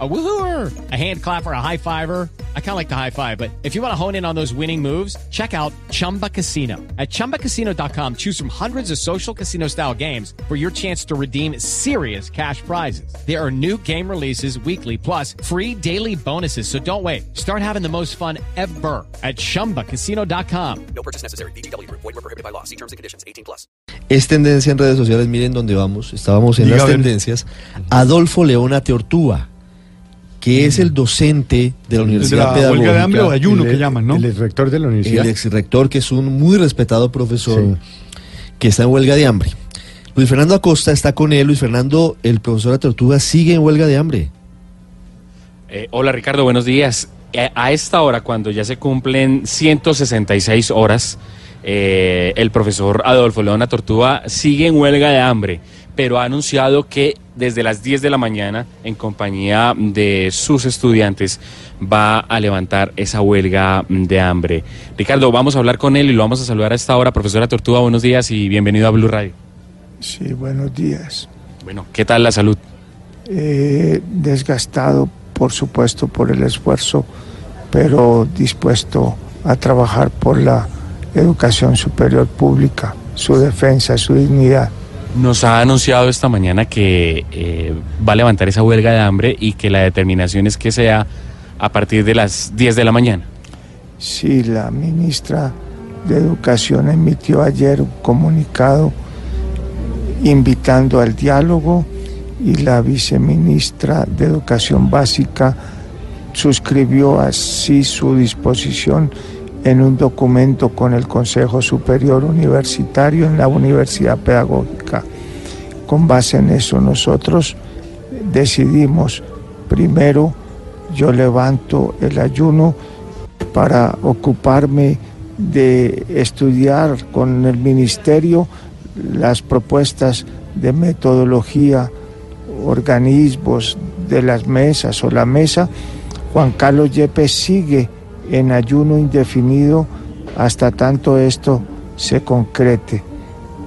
A woohooer, a hand clapper, a high fiver. I kind of like the high five, but if you want to hone in on those winning moves, check out Chumba Casino. At ChumbaCasino.com, choose from hundreds of social casino style games for your chance to redeem serious cash prizes. There are new game releases weekly, plus free daily bonuses. So don't wait. Start having the most fun ever at ChumbaCasino.com. No purchase necessary. BGW. Void were prohibited by law. See terms and conditions. 18 plus. Es tendencia en redes sociales, miren dónde vamos. Estábamos en Diga, las tendencias. Adolfo Leona Teortúa, que es el docente de la ¿De Universidad la Pedagógica. huelga de hambre o de ayuno el, que llaman, no? El ex rector de la el universidad. ex rector, que es un muy respetado profesor, Sí. que está en huelga de hambre. Luis Fernando Acosta está con él. Luis Fernando, el profesor Tortuga, sigue en huelga de hambre. Eh, hola Ricardo, buenos días. Eh, a esta hora, cuando ya se cumplen 166 horas, eh, el profesor Adolfo Leona Tortuga sigue en huelga de hambre, pero ha anunciado que desde las 10 de la mañana, en compañía de sus estudiantes, va a levantar esa huelga de hambre. Ricardo, vamos a hablar con él y lo vamos a saludar a esta hora. Profesora Tortuga, buenos días y bienvenido a Blue Radio. Sí, buenos días. Bueno, ¿qué tal la salud? Eh, desgastado, por supuesto, por el esfuerzo, pero dispuesto a trabajar por la educación superior pública, su defensa, su dignidad. Nos ha anunciado esta mañana que eh, va a levantar esa huelga de hambre y que la determinación es que sea a partir de las 10 de la mañana. Sí, la ministra de Educación emitió ayer un comunicado invitando al diálogo y la viceministra de Educación Básica suscribió así su disposición en un documento con el Consejo Superior Universitario en la Universidad Pedagógica. Con base en eso nosotros decidimos, primero yo levanto el ayuno para ocuparme de estudiar con el ministerio las propuestas de metodología, organismos de las mesas o la mesa. Juan Carlos Yepes sigue en ayuno indefinido hasta tanto esto se concrete.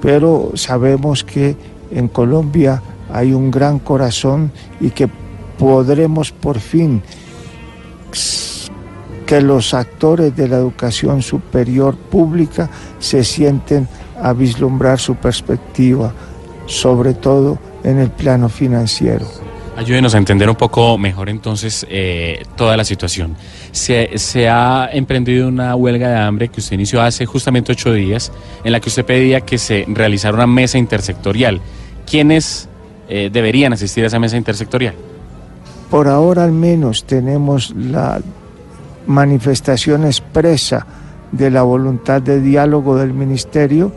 Pero sabemos que en Colombia hay un gran corazón y que podremos por fin que los actores de la educación superior pública se sienten a vislumbrar su perspectiva, sobre todo en el plano financiero. Ayúdenos a entender un poco mejor entonces eh, toda la situación. Se, ha emprendido una huelga de hambre que usted inició hace justamente ocho días, en la que usted pedía que se realizara una mesa intersectorial. ¿Quiénes eh, deberían asistir a esa mesa intersectorial? Por ahora al menos tenemos la manifestación expresa de la voluntad de diálogo del ministerio.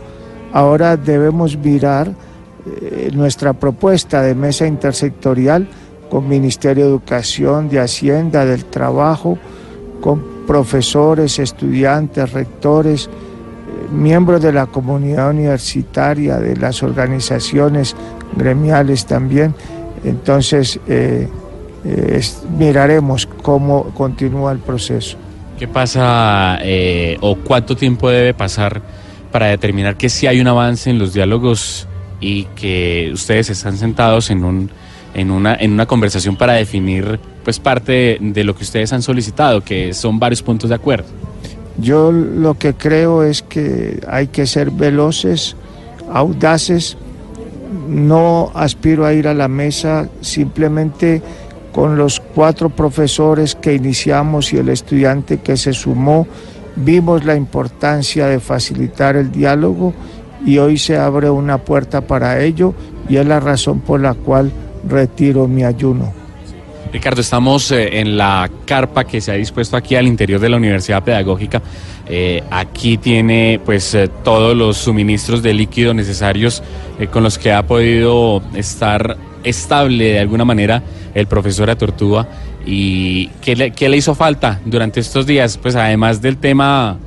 Ahora debemos mirar eh, nuestra propuesta de mesa intersectorial con Ministerio de Educación, de Hacienda, del Trabajo, con profesores, estudiantes, rectores, eh, miembros de la comunidad universitaria, de las organizaciones gremiales también. Entonces, eh, miraremos cómo continúa el proceso. ¿Qué pasa o cuánto tiempo debe pasar para determinar que sí hay un avance en los diálogos y que ustedes están sentados en un en una en una conversación para definir pues parte de, de lo que ustedes han solicitado, que son varios puntos de acuerdo? Yo lo que creo es que hay que ser veloces, audaces. No aspiro a ir a la mesa simplemente con los cuatro profesores que iniciamos y el estudiante que se sumó. Vimos la importancia de facilitar el diálogo y hoy se abre una puerta para ello y es la razón por la cual retiro mi ayuno. Ricardo, estamos eh, en la carpa que se ha dispuesto aquí al interior de la Universidad Pedagógica. Eh, aquí tiene pues eh, todos los suministros de líquido necesarios con los que ha podido estar estable de alguna manera el profesor Atortúa. ¿Y qué le, qué le hizo falta durante estos días? Pues además del tema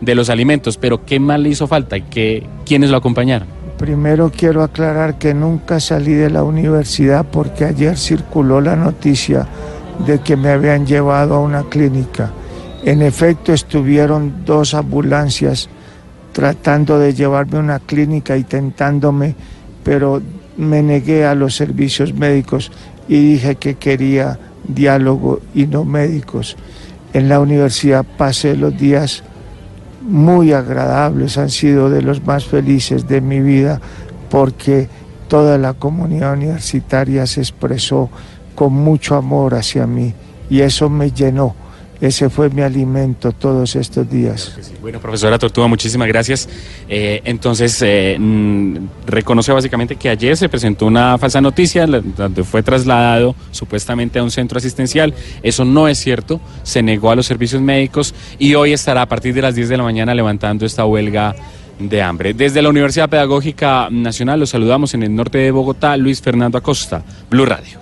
de los alimentos, pero ¿qué más le hizo falta qué, quiénes lo acompañaron? Primero quiero aclarar que nunca salí de la universidad porque ayer circuló la noticia de que me habían llevado a una clínica. En efecto, estuvieron dos ambulancias tratando de llevarme a una clínica y tentándome, pero me negué a los servicios médicos y dije que quería diálogo y no médicos. En la universidad pasé los días muy agradables, han sido de los más felices de mi vida porque toda la comunidad universitaria se expresó con mucho amor hacia mí y eso me llenó. Ese fue mi alimento todos estos días. Bueno, profesora Tortuga, muchísimas gracias. Eh, entonces, eh, mm, reconoce básicamente que ayer se presentó una falsa noticia donde fue trasladado supuestamente a un centro asistencial. Eso no es cierto, se negó a los servicios médicos y hoy estará a partir de las 10 de la mañana levantando esta huelga de hambre. Desde la Universidad Pedagógica Nacional los saludamos en el norte de Bogotá, Luis Fernando Acosta, Blue Radio.